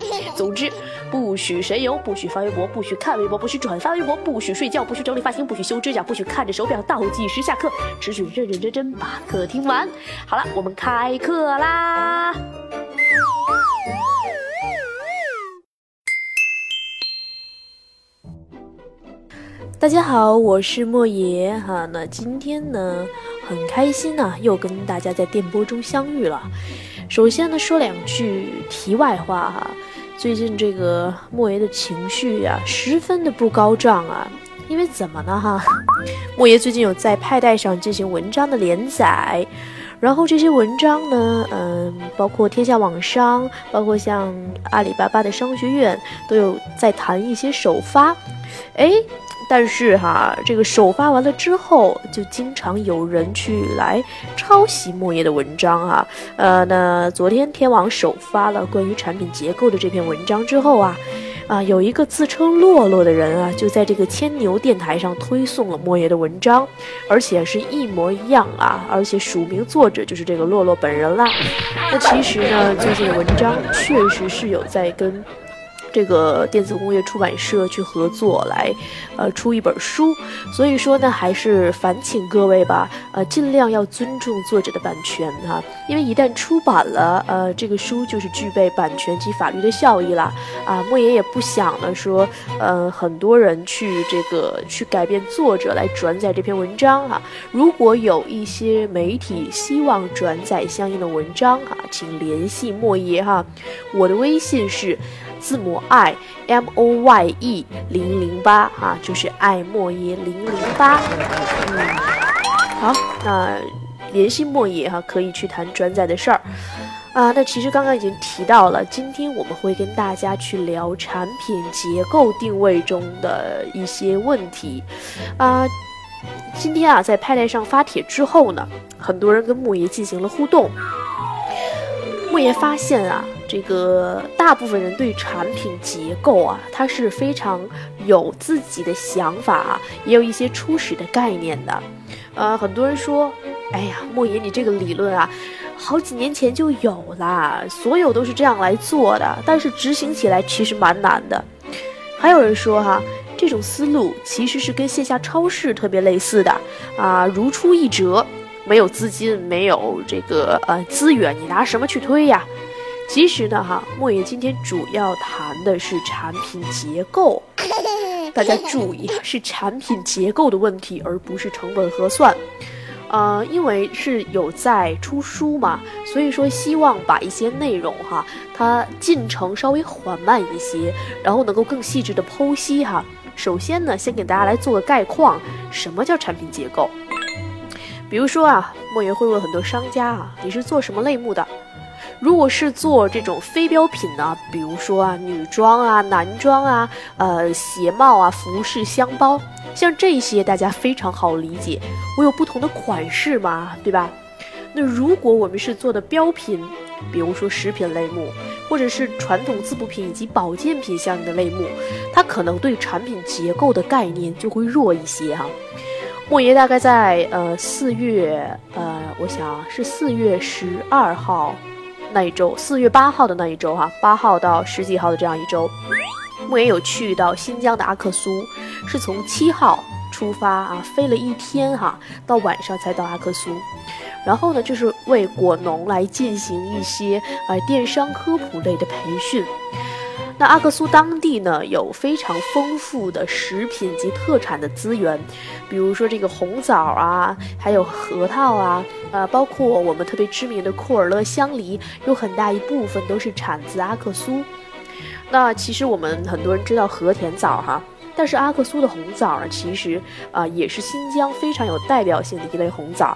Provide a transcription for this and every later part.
总之，不许神游，不许发微博，不许看微博，不许转发微博，不许睡觉，不许整理发型，不许修指甲，不许看着手表倒计时下课，只许认认真真把课听完。好了，我们开课啦！大家好，我是莫爷哈。那今天呢，很开心呢，又跟大家在电波中相遇了。首先呢，说两句题外话哈。最近这个莫爷的情绪呀，十分的不高涨啊。因为怎么呢哈？莫爷最近有在派代上进行文章的连载，然后这些文章呢，嗯，包括天下网商，包括像阿里巴巴的商学院，都有在谈一些首发。哎。但是哈，这个首发完了之后，就经常有人去来抄袭莫言的文章啊。呃，那昨天天网首发了关于产品结构的这篇文章之后啊，啊，有一个自称洛洛的人啊，就在这个千牛电台上推送了莫言的文章，而且是一模一样啊，而且署名作者就是这个洛洛本人啦。那其实呢，最近的文章确实是有在跟。这个电子工业出版社去合作来，呃，出一本书，所以说呢，还是烦请各位吧，呃，尽量要尊重作者的版权哈，因为一旦出版了，呃，这个书就是具备版权及法律的效益了啊。莫言也不想呢说，呃，很多人去这个去改变作者来转载这篇文章哈。如果有一些媒体希望转载相应的文章哈，请联系莫言哈，我的微信是。字母 i m o y e 零零八啊，就是爱莫耶零零八。嗯，好，那联系莫耶哈，可以去谈转载的事儿啊。那其实刚刚已经提到了，今天我们会跟大家去聊产品结构定位中的一些问题啊。今天啊，在派台上发帖之后呢，很多人跟莫爷进行了互动。莫言发现啊。这个大部分人对产品结构啊，他是非常有自己的想法，啊也有一些初始的概念的。呃，很多人说，哎呀，莫言，你这个理论啊，好几年前就有了，所有都是这样来做的，但是执行起来其实蛮难的。还有人说哈，这种思路其实是跟线下超市特别类似的啊，如出一辙，没有资金，没有这个呃资源，你拿什么去推呀？其实呢，哈，莫言今天主要谈的是产品结构，大家注意，是产品结构的问题，而不是成本核算。呃，因为是有在出书嘛，所以说希望把一些内容哈，它进程稍微缓慢一些，然后能够更细致的剖析哈。首先呢，先给大家来做个概况，什么叫产品结构？比如说啊，莫言会问很多商家啊，你是做什么类目的？如果是做这种非标品呢，比如说啊女装啊、男装啊、呃鞋帽啊、服饰、箱包，像这些大家非常好理解，我有不同的款式嘛，对吧？那如果我们是做的标品，比如说食品类目，或者是传统滋补品以及保健品相应的类目，它可能对产品结构的概念就会弱一些哈。莫爷大概在呃四月，呃，我想是四月十二号。那一周，四月八号的那一周，哈，八号到十几号的这样一周，莫言有去到新疆的阿克苏，是从七号出发啊，飞了一天哈，到晚上才到阿克苏，然后呢，就是为果农来进行一些呃电商科普类的培训。那阿克苏当地呢，有非常丰富的食品及特产的资源，比如说这个红枣啊，还有核桃啊，呃，包括我们特别知名的库尔勒香梨，有很大一部分都是产自阿克苏。那其实我们很多人知道和田枣哈，但是阿克苏的红枣呢，其实啊也是新疆非常有代表性的一类红枣。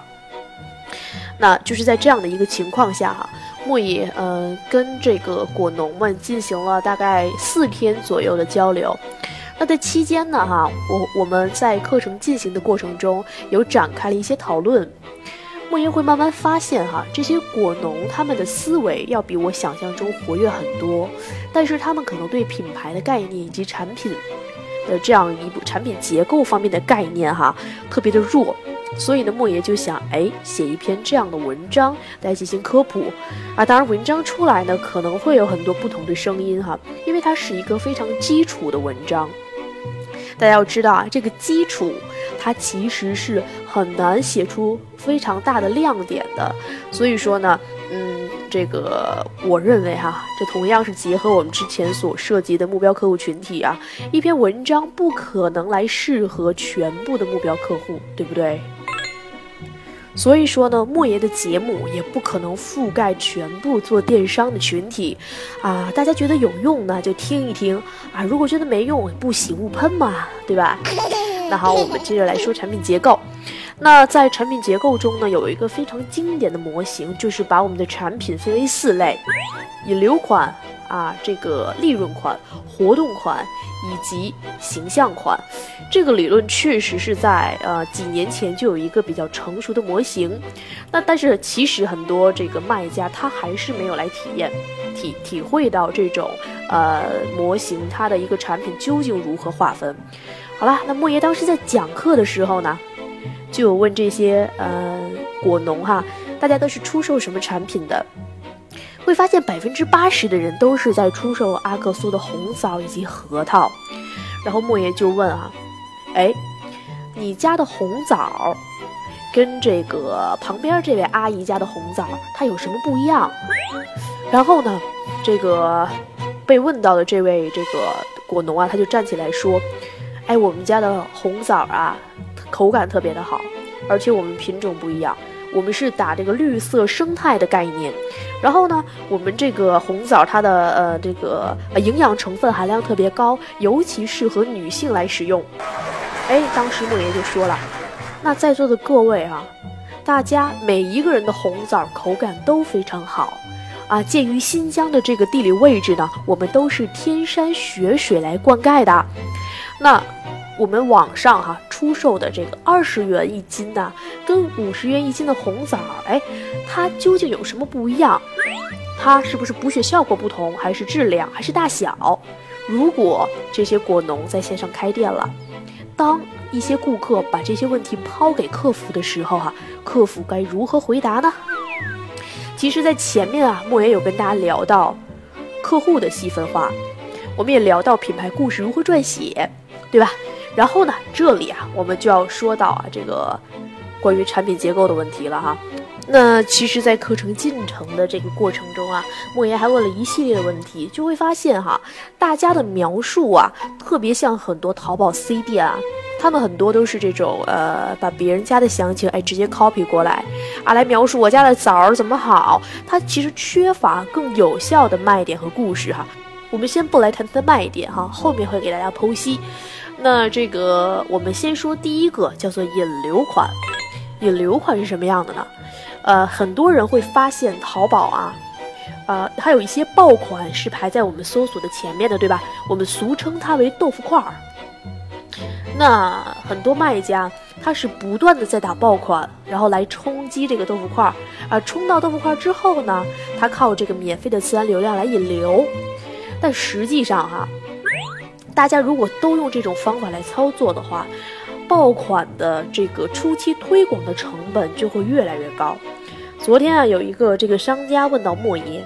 那就是在这样的一个情况下哈。莫野呃跟这个果农们进行了大概四天左右的交流。那在期间呢，哈，我我们在课程进行的过程中有展开了一些讨论。莫言会慢慢发现，哈，这些果农他们的思维要比我想象中活跃很多，但是他们可能对品牌的概念以及产品的这样一部产品结构方面的概念，哈，特别的弱。所以呢，莫言就想，哎，写一篇这样的文章来进行科普。啊，当然，文章出来呢，可能会有很多不同的声音，哈，因为它是一个非常基础的文章。大家要知道啊，这个基础它其实是很难写出非常大的亮点的。所以说呢，嗯，这个我认为哈，这同样是结合我们之前所涉及的目标客户群体啊，一篇文章不可能来适合全部的目标客户，对不对？所以说呢，莫爷的节目也不可能覆盖全部做电商的群体，啊，大家觉得有用呢就听一听啊，如果觉得没用，不喜勿喷嘛，对吧？那好，我们接着来说产品结构。那在产品结构中呢，有一个非常经典的模型，就是把我们的产品分为四类：引流款啊，这个利润款、活动款以及形象款。这个理论确实是在呃几年前就有一个比较成熟的模型，那但是其实很多这个卖家他还是没有来体验、体体会到这种呃模型它的一个产品究竟如何划分。好了，那莫爷当时在讲课的时候呢，就有问这些呃果农哈，大家都是出售什么产品的？会发现百分之八十的人都是在出售阿克苏的红枣以及核桃。然后莫爷就问啊。哎，你家的红枣跟这个旁边这位阿姨家的红枣，它有什么不一样？然后呢，这个被问到的这位这个果农啊，他就站起来说：“哎，我们家的红枣啊，口感特别的好，而且我们品种不一样，我们是打这个绿色生态的概念。然后呢，我们这个红枣它的呃这个营养成分含量特别高，尤其适合女性来使用。”哎，当时莫爷就说了：“那在座的各位啊，大家每一个人的红枣口感都非常好啊。鉴于新疆的这个地理位置呢，我们都是天山雪水来灌溉的。那我们网上哈出售的这个二十元一斤的，跟五十元一斤的红枣，哎，它究竟有什么不一样？它是不是补血效果不同，还是质量，还是大小？如果这些果农在线上开店了。”当一些顾客把这些问题抛给客服的时候，哈，客服该如何回答呢？其实，在前面啊，莫言有跟大家聊到客户的细分化，我们也聊到品牌故事如何撰写，对吧？然后呢，这里啊，我们就要说到啊，这个关于产品结构的问题了哈。那其实，在课程进程的这个过程中啊，莫言还问了一系列的问题，就会发现哈，大家的描述啊，特别像很多淘宝 C 店啊，他们很多都是这种呃，把别人家的详情哎直接 copy 过来啊，来描述我家的枣儿怎么好，它其实缺乏更有效的卖点和故事哈。我们先不来谈它的卖点哈，后面会给大家剖析。那这个我们先说第一个，叫做引流款。引流款是什么样的呢？呃，很多人会发现淘宝啊，呃，还有一些爆款是排在我们搜索的前面的，对吧？我们俗称它为豆腐块儿。那很多卖家他是不断的在打爆款，然后来冲击这个豆腐块儿啊，冲到豆腐块儿之后呢，他靠这个免费的自然流量来引流。但实际上哈，大家如果都用这种方法来操作的话，爆款的这个初期推广的成本就会越来越高。昨天啊，有一个这个商家问到莫爷，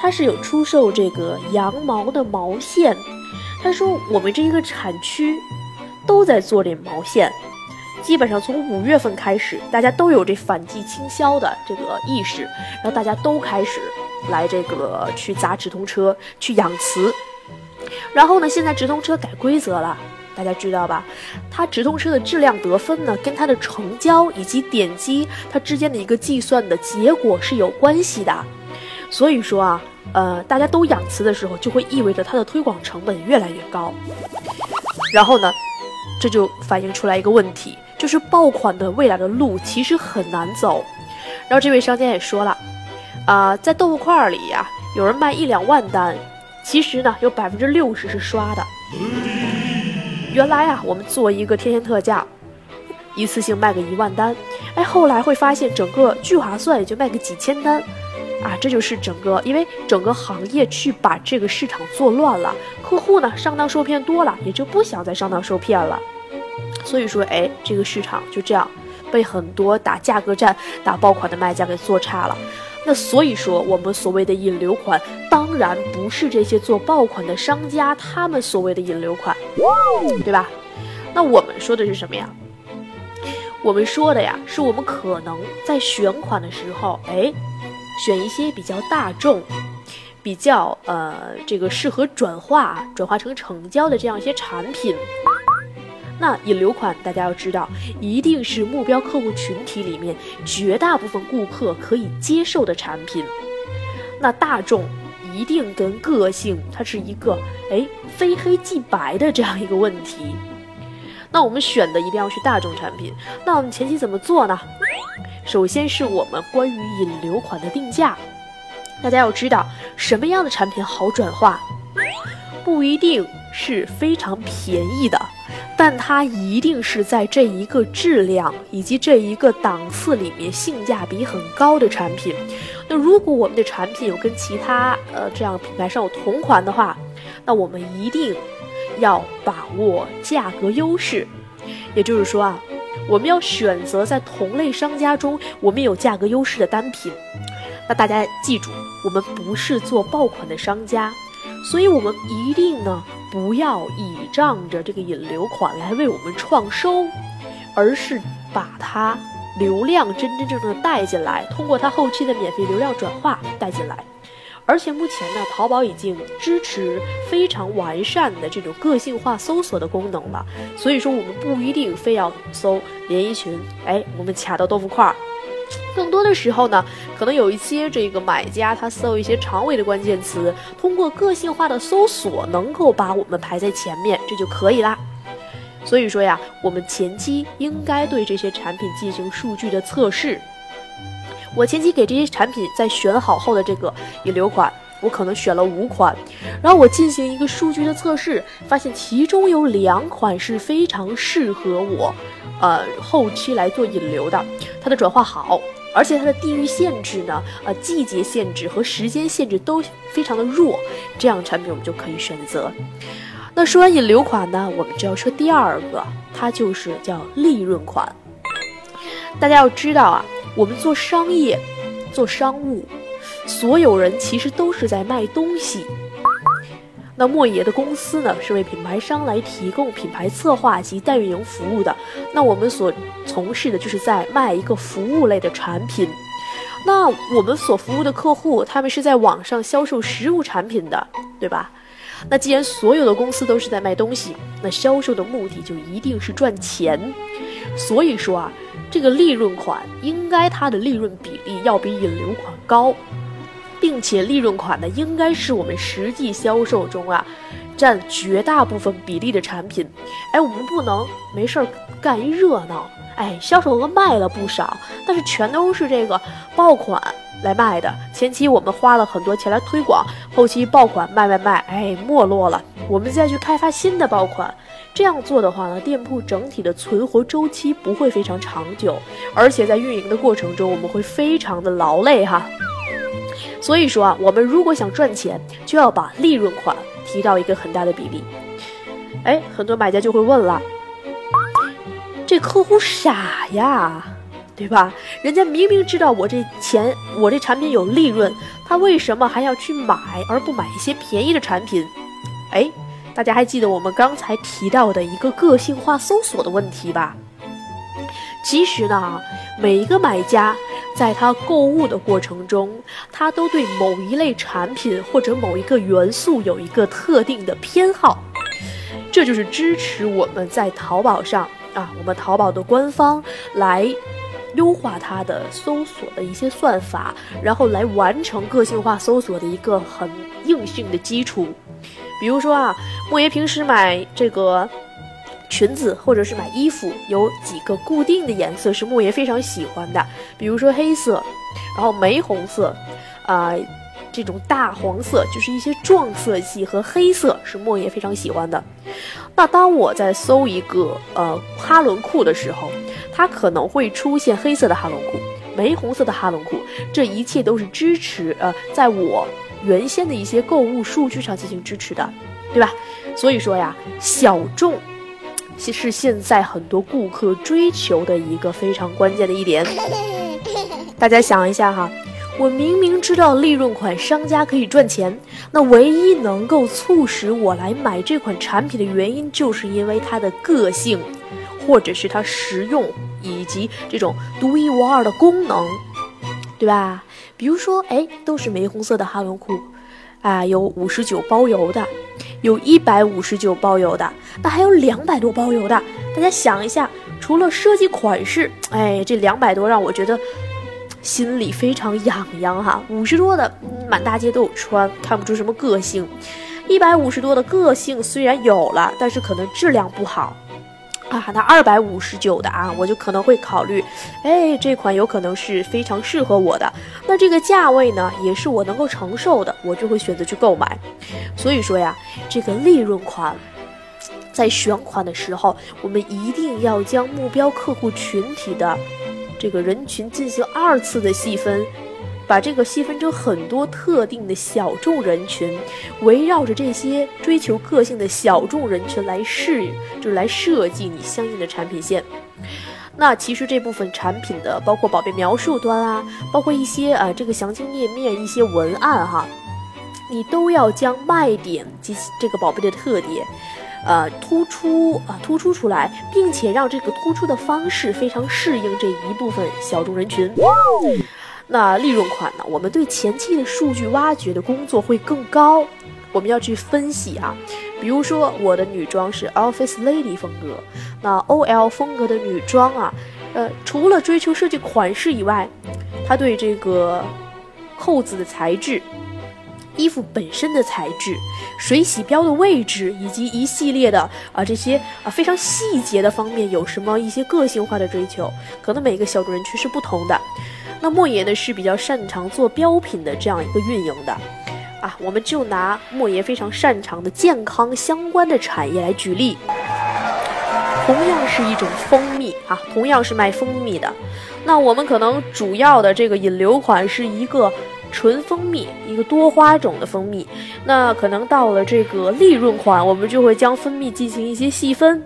他是有出售这个羊毛的毛线，他说我们这一个产区都在做这毛线，基本上从五月份开始，大家都有这反季倾销的这个意识，然后大家都开始来这个去砸直通车去养雌，然后呢，现在直通车改规则了。大家知道吧？它直通车的质量得分呢，跟它的成交以及点击它之间的一个计算的结果是有关系的。所以说啊，呃，大家都养雌的时候，就会意味着它的推广成本越来越高。然后呢，这就反映出来一个问题，就是爆款的未来的路其实很难走。然后这位商家也说了，啊，在豆腐块里呀，有人卖一两万单，其实呢，有百分之六十是刷的。原来啊，我们做一个天天特价，一次性卖个一万单，哎，后来会发现整个聚划算也就卖个几千单，啊，这就是整个，因为整个行业去把这个市场做乱了，客户呢上当受骗多了，也就不想再上当受骗了。所以说，哎，这个市场就这样被很多打价格战、打爆款的卖家给做差了。那所以说，我们所谓的引流款，当然不是这些做爆款的商家他们所谓的引流款，对吧？那我们说的是什么呀？我们说的呀，是我们可能在选款的时候，哎，选一些比较大众、比较呃这个适合转化、转化成成交的这样一些产品。那引流款，大家要知道，一定是目标客户群体里面绝大部分顾客可以接受的产品。那大众一定跟个性，它是一个哎非黑即白的这样一个问题。那我们选的一定要是大众产品。那我们前期怎么做呢？首先是我们关于引流款的定价，大家要知道什么样的产品好转化，不一定是非常便宜的。但它一定是在这一个质量以及这一个档次里面性价比很高的产品。那如果我们的产品有跟其他呃这样品牌上有同款的话，那我们一定要把握价格优势。也就是说啊，我们要选择在同类商家中我们有价格优势的单品。那大家记住，我们不是做爆款的商家，所以我们一定呢。不要倚仗着这个引流款来为我们创收，而是把它流量真真正正的带进来，通过它后期的免费流量转化带进来。而且目前呢，淘宝已经支持非常完善的这种个性化搜索的功能了，所以说我们不一定非要搜连衣裙，哎，我们卡到豆腐块儿。更多的时候呢，可能有一些这个买家他搜一些长尾的关键词，通过个性化的搜索能够把我们排在前面，这就可以啦。所以说呀，我们前期应该对这些产品进行数据的测试。我前期给这些产品在选好后的这个引流款，我可能选了五款，然后我进行一个数据的测试，发现其中有两款是非常适合我，呃，后期来做引流的，它的转化好。而且它的地域限制呢，呃，季节限制和时间限制都非常的弱，这样产品我们就可以选择。那说完引流款呢，我们就要说第二个，它就是叫利润款。大家要知道啊，我们做商业、做商务，所有人其实都是在卖东西。那莫爷的公司呢，是为品牌商来提供品牌策划及代运营服务的。那我们所从事的就是在卖一个服务类的产品。那我们所服务的客户，他们是在网上销售实物产品的，对吧？那既然所有的公司都是在卖东西，那销售的目的就一定是赚钱。所以说啊，这个利润款应该它的利润比例要比引流款高。并且利润款呢，应该是我们实际销售中啊，占绝大部分比例的产品。哎，我们不能没事儿干一热闹，哎，销售额卖了不少，但是全都是这个爆款来卖的。前期我们花了很多钱来推广，后期爆款卖卖卖，哎，没落了。我们再去开发新的爆款，这样做的话呢，店铺整体的存活周期不会非常长久，而且在运营的过程中，我们会非常的劳累哈。所以说啊，我们如果想赚钱，就要把利润款提到一个很大的比例。哎，很多买家就会问了：这客户傻呀，对吧？人家明明知道我这钱，我这产品有利润，他为什么还要去买，而不买一些便宜的产品？哎，大家还记得我们刚才提到的一个个性化搜索的问题吧？其实呢，每一个买家。在他购物的过程中，他都对某一类产品或者某一个元素有一个特定的偏好，这就是支持我们在淘宝上啊，我们淘宝的官方来优化它的搜索的一些算法，然后来完成个性化搜索的一个很硬性的基础。比如说啊，莫爷平时买这个。裙子或者是买衣服，有几个固定的颜色是莫爷非常喜欢的，比如说黑色，然后玫红色，啊，这种大黄色就是一些撞色系和黑色是莫言非常喜欢的。那当我在搜一个呃哈伦裤的时候，它可能会出现黑色的哈伦裤、玫红色的哈伦裤，这一切都是支持呃在我原先的一些购物数据上进行支持的，对吧？所以说呀，小众是现在很多顾客追求的一个非常关键的一点。大家想一下哈。我明明知道利润款商家可以赚钱，那唯一能够促使我来买这款产品的原因，就是因为它的个性，或者是它实用以及这种独一无二的功能，对吧？比如说，哎，都是玫红色的哈伦裤，啊，有五十九包邮的，有一百五十九包邮的，那还有两百多包邮的。大家想一下，除了设计款式，哎，这两百多让我觉得。心里非常痒痒哈，五十多的满大街都有穿，看不出什么个性；一百五十多的个性虽然有了，但是可能质量不好啊。那二百五十九的啊，我就可能会考虑，哎，这款有可能是非常适合我的。那这个价位呢，也是我能够承受的，我就会选择去购买。所以说呀，这个利润款，在选款的时候，我们一定要将目标客户群体的。这个人群进行二次的细分，把这个细分成很多特定的小众人群，围绕着这些追求个性的小众人群来试，就是来设计你相应的产品线。那其实这部分产品的，包括宝贝描述端啊，包括一些啊这个详情页面一些文案哈，你都要将卖点及这个宝贝的特点。呃，突出啊，突出出来，并且让这个突出的方式非常适应这一部分小众人群。那利润款呢？我们对前期的数据挖掘的工作会更高，我们要去分析啊。比如说，我的女装是 Office Lady 风格，那 OL 风格的女装啊，呃，除了追求设计款式以外，它对这个扣子的材质。衣服本身的材质、水洗标的位置，以及一系列的啊这些啊非常细节的方面，有什么一些个性化的追求？可能每个小众人群是不同的。那莫言呢是比较擅长做标品的这样一个运营的，啊，我们就拿莫言非常擅长的健康相关的产业来举例。同样是一种蜂蜜啊，同样是卖蜂蜜的，那我们可能主要的这个引流款是一个。纯蜂蜜，一个多花种的蜂蜜，那可能到了这个利润款，我们就会将蜂蜜进行一些细分。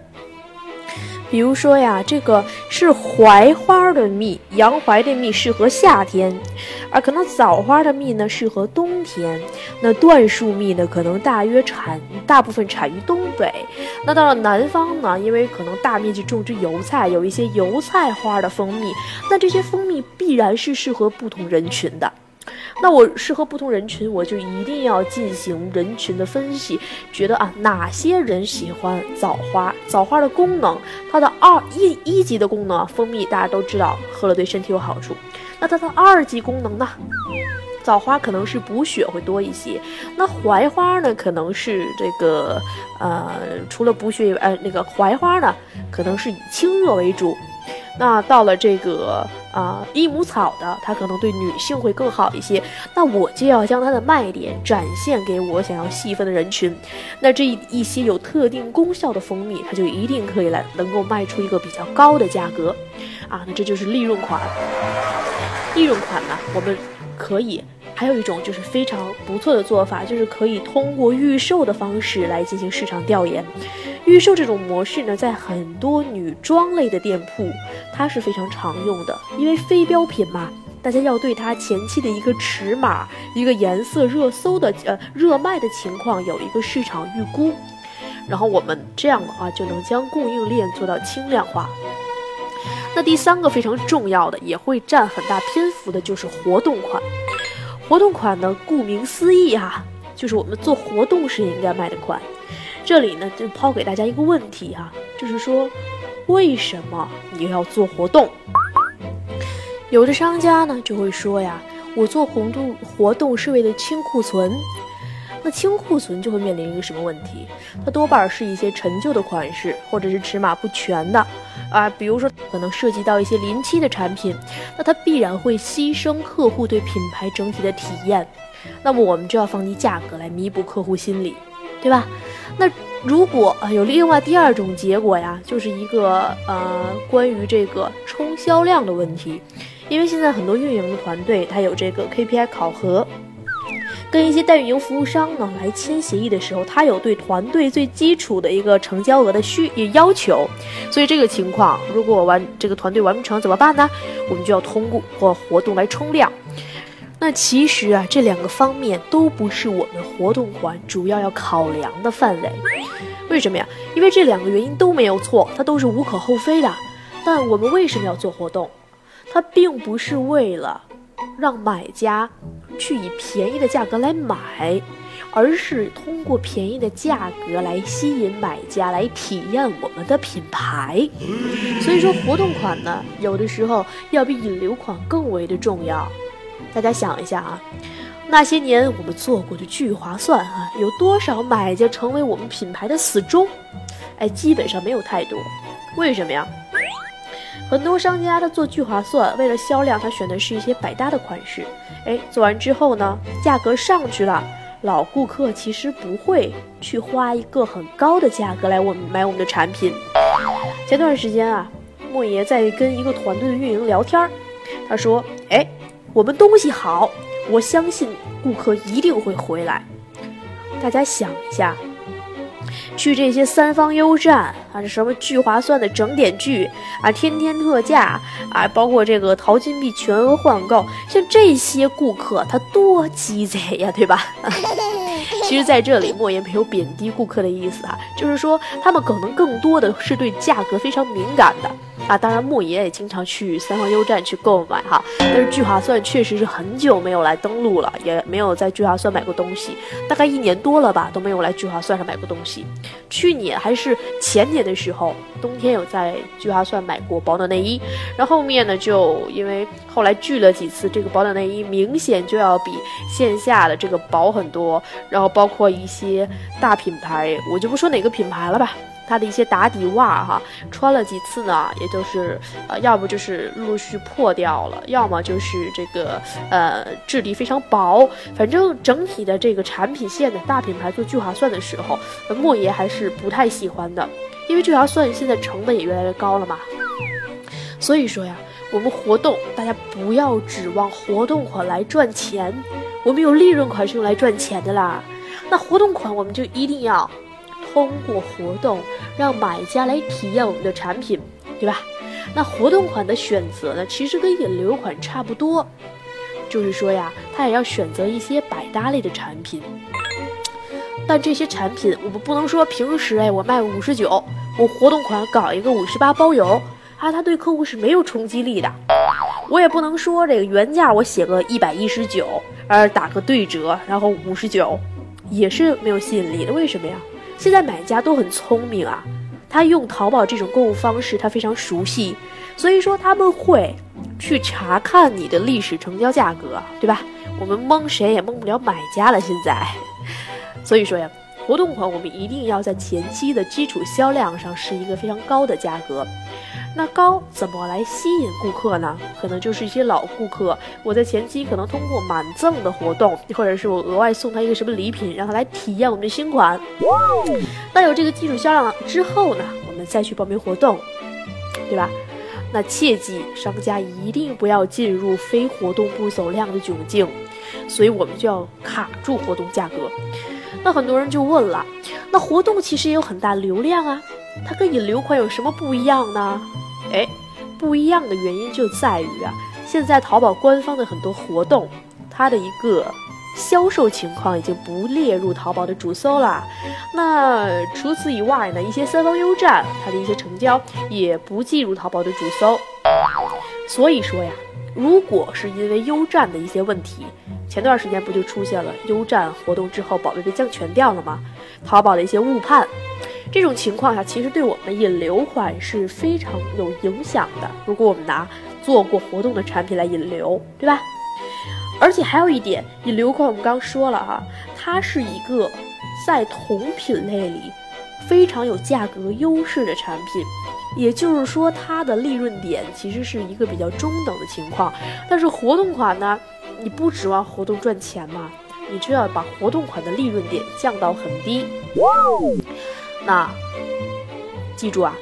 比如说呀，这个是槐花的蜜，洋槐的蜜适合夏天，而可能枣花的蜜呢适合冬天。那椴树蜜呢，可能大约产大部分产于东北。那到了南方呢，因为可能大面积种植油菜，有一些油菜花的蜂蜜，那这些蜂蜜必然是适合不同人群的。那我适合不同人群，我就一定要进行人群的分析，觉得啊哪些人喜欢枣花？枣花的功能，它的二一一级的功能，蜂蜜大家都知道，喝了对身体有好处。那它的二级功能呢？枣花可能是补血会多一些，那槐花呢，可能是这个呃，除了补血以外，呃，那个槐花呢，可能是以清热为主。那到了这个啊益母草的，它可能对女性会更好一些。那我就要将它的卖点展现给我想要细分的人群。那这一些有特定功效的蜂蜜，它就一定可以来能够卖出一个比较高的价格啊。那这就是利润款。利润款呢，我们可以。还有一种就是非常不错的做法，就是可以通过预售的方式来进行市场调研。预售这种模式呢，在很多女装类的店铺，它是非常常用的。因为非标品嘛，大家要对它前期的一个尺码、一个颜色、热搜的呃热卖的情况有一个市场预估。然后我们这样的话，就能将供应链做到轻量化。那第三个非常重要的，也会占很大篇幅的，就是活动款。活动款呢，顾名思义哈，就是我们做活动时应该卖的款。这里呢，就抛给大家一个问题哈，就是说，为什么你要做活动？有的商家呢就会说呀，我做活动活动是为了清库存。那清库存就会面临一个什么问题？它多半是一些陈旧的款式，或者是尺码不全的啊，比如说可能涉及到一些临期的产品，那它必然会牺牲客户对品牌整体的体验。那么我们就要放低价格来弥补客户心理，对吧？那如果啊有另外第二种结果呀，就是一个呃关于这个冲销量的问题，因为现在很多运营的团队它有这个 KPI 考核，跟一些代运营服务商呢来签协议的时候，他有对团队最基础的一个成交额的需要求，所以这个情况如果完这个团队完不成怎么办呢？我们就要通过或活动来冲量。那其实啊，这两个方面都不是我们活动款主要要考量的范围。为什么呀？因为这两个原因都没有错，它都是无可厚非的。但我们为什么要做活动？它并不是为了让买家去以便宜的价格来买，而是通过便宜的价格来吸引买家来体验我们的品牌。所以说，活动款呢，有的时候要比引流款更为的重要。大家想一下啊，那些年我们做过的聚划算啊，有多少买家成为我们品牌的死忠？哎，基本上没有太多。为什么呀？很多商家他做聚划算，为了销量，他选的是一些百搭的款式。哎，做完之后呢，价格上去了，老顾客其实不会去花一个很高的价格来我们买我们的产品。前段时间啊，莫爷在跟一个团队的运营聊天他说：“哎。”我们东西好，我相信顾客一定会回来。大家想一下，去这些三方优站啊，这什么聚划算的整点聚啊，天天特价啊，包括这个淘金币全额换购，像这些顾客他多鸡贼呀，对吧？其实，在这里莫言没有贬低顾客的意思啊，就是说他们可能更多的是对价格非常敏感的。啊，当然莫爷也经常去三方优站去购买哈，但是聚划算确实是很久没有来登录了，也没有在聚划算买过东西，大概一年多了吧，都没有来聚划算上买过东西。去年还是前年的时候，冬天有在聚划算买过保暖内衣，然后后面呢就因为后来聚了几次，这个保暖内衣明显就要比线下的这个薄很多，然后包括一些大品牌，我就不说哪个品牌了吧。它的一些打底袜哈，穿了几次呢，也就是呃，要不就是陆续破掉了，要么就是这个呃质地非常薄，反正整体的这个产品线的大品牌做聚划算的时候，莫爷还是不太喜欢的，因为聚划算现在成本也越来越高了嘛。所以说呀，我们活动大家不要指望活动款来赚钱，我们有利润款是用来赚钱的啦，那活动款我们就一定要。通过活动让买家来体验我们的产品，对吧？那活动款的选择呢，其实跟引流款差不多，就是说呀，它也要选择一些百搭类的产品。但这些产品我们不能说平时哎我卖五十九，我活动款搞一个五十八包邮啊，它对客户是没有冲击力的。我也不能说这个原价我写个一百一十九，而打个对折，然后五十九，也是没有吸引力的。为什么呀？现在买家都很聪明啊，他用淘宝这种购物方式，他非常熟悉，所以说他们会去查看你的历史成交价格，对吧？我们蒙谁也蒙不了买家了。现在，所以说呀，活动款我们一定要在前期的基础销量上是一个非常高的价格。那高怎么来吸引顾客呢？可能就是一些老顾客，我在前期可能通过满赠的活动，或者是我额外送他一个什么礼品，让他来体验我们的新款。那有这个基础销量了之后呢，我们再去报名活动，对吧？那切记，商家一定不要进入非活动不走量的窘境，所以我们就要卡住活动价格。那很多人就问了，那活动其实也有很大流量啊，它跟引流款有什么不一样呢？哎，不一样的原因就在于啊，现在淘宝官方的很多活动，它的一个销售情况已经不列入淘宝的主搜了。那除此以外呢，一些三方优站，它的一些成交也不计入淘宝的主搜。所以说呀，如果是因为优站的一些问题，前段时间不就出现了优站活动之后宝贝被降权掉了吗？淘宝的一些误判。这种情况下，其实对我们引流款是非常有影响的。如果我们拿做过活动的产品来引流，对吧？而且还有一点，引流款我们刚说了哈，它是一个在同品类里非常有价格优势的产品，也就是说它的利润点其实是一个比较中等的情况。但是活动款呢，你不指望活动赚钱嘛，你就要把活动款的利润点降到很低。那记住啊，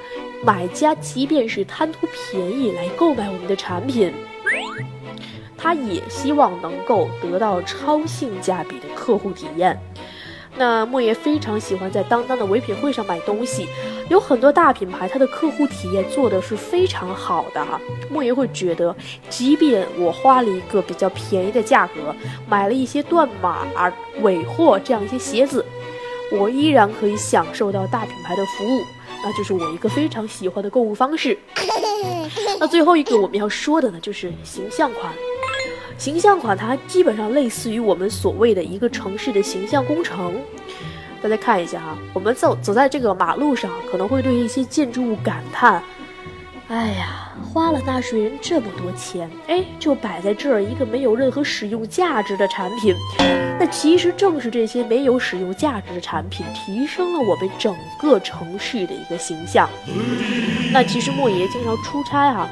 买家即便是贪图便宜来购买我们的产品。他也希望能够得到超性价比的客户体验。那莫爷非常喜欢在当当的唯品会上买东西，有很多大品牌，它的客户体验做的是非常好的哈。莫爷会觉得，即便我花了一个比较便宜的价格买了一些断码、尾货这样一些鞋子，我依然可以享受到大品牌的服务，那就是我一个非常喜欢的购物方式。那最后一个我们要说的呢，就是形象款。形象款它基本上类似于我们所谓的一个城市的形象工程。大家看一下哈，我们走走在这个马路上，可能会对一些建筑物感叹：“哎呀，花了纳税人这么多钱，哎，就摆在这儿一个没有任何使用价值的产品。”那其实正是这些没有使用价值的产品，提升了我们整个城市的一个形象。那其实莫爷经常出差哈，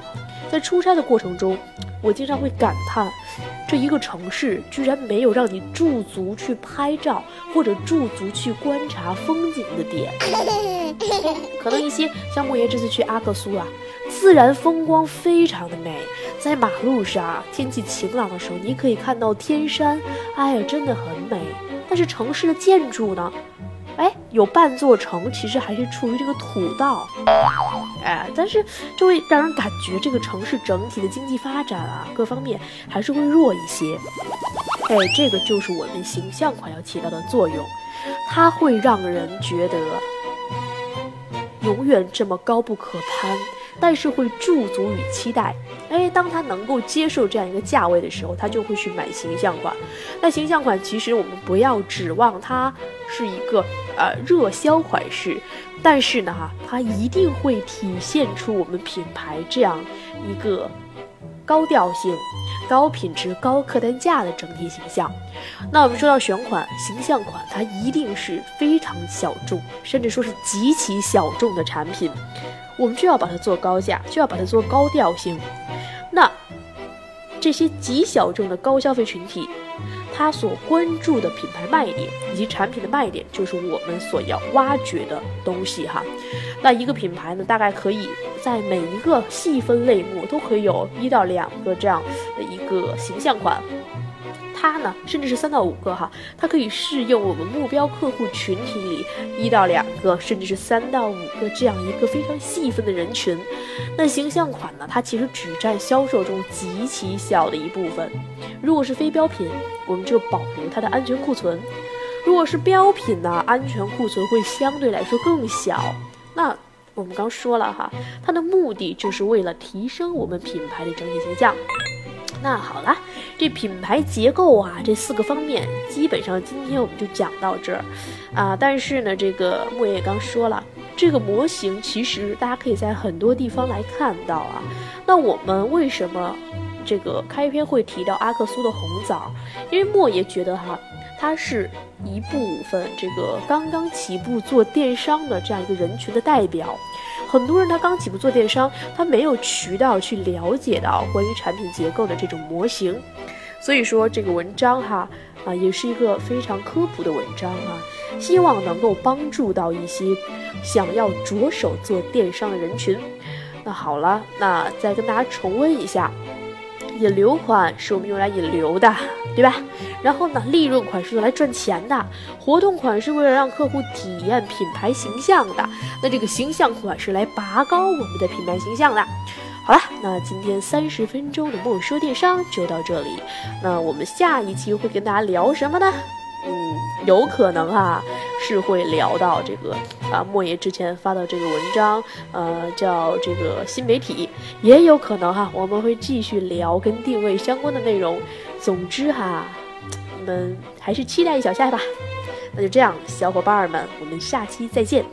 在出差的过程中。我经常会感叹，这一个城市居然没有让你驻足去拍照或者驻足去观察风景的点。可能一些像莫言这次去阿克苏啊，自然风光非常的美，在马路上天气晴朗的时候，你可以看到天山，哎呀，真的很美。但是城市的建筑呢？哎，有半座城，其实还是处于这个土道，哎，但是就会让人感觉这个城市整体的经济发展啊，各方面还是会弱一些。哎，这个就是我们形象款要起到的作用，它会让人觉得永远这么高不可攀。但是会驻足与期待，哎，当他能够接受这样一个价位的时候，他就会去买形象款。那形象款其实我们不要指望它是一个呃热销款式，但是呢哈，它一定会体现出我们品牌这样一个高调性。高品质、高客单价的整体形象。那我们说到选款、形象款，它一定是非常小众，甚至说是极其小众的产品。我们就要把它做高价，就要把它做高调性。那这些极小众的高消费群体，他所关注的品牌卖点以及产品的卖点，就是我们所要挖掘的东西哈。那一个品牌呢，大概可以在每一个细分类目都可以有一到两个这样的一个形象款，它呢，甚至是三到五个哈，它可以适用我们目标客户群体里一到两个，甚至是三到五个这样一个非常细分的人群。那形象款呢，它其实只占销售中极其小的一部分。如果是非标品，我们就保留它的安全库存；如果是标品呢，安全库存会相对来说更小。那我们刚说了哈，它的目的就是为了提升我们品牌的整体形象。那好了，这品牌结构啊，这四个方面基本上今天我们就讲到这儿啊。但是呢，这个莫言也刚说了，这个模型其实大家可以在很多地方来看到啊。那我们为什么这个开篇会提到阿克苏的红枣？因为莫爷觉得哈。它是一部分这个刚刚起步做电商的这样一个人群的代表，很多人他刚起步做电商，他没有渠道去了解到关于产品结构的这种模型，所以说这个文章哈啊也是一个非常科普的文章啊，希望能够帮助到一些想要着手做电商的人群。那好了，那再跟大家重温一下。引流款是我们用来引流的，对吧？然后呢，利润款是用来赚钱的，活动款是为了让客户体验品牌形象的，那这个形象款是来拔高我们的品牌形象的。好了，那今天三十分钟的莫说电商就到这里，那我们下一期会跟大家聊什么呢？有可能哈。是会聊到这个啊，莫言之前发的这个文章，呃，叫这个新媒体，也有可能哈，我们会继续聊跟定位相关的内容。总之哈，你们还是期待一小下吧。那就这样，小伙伴们，我们下期再见。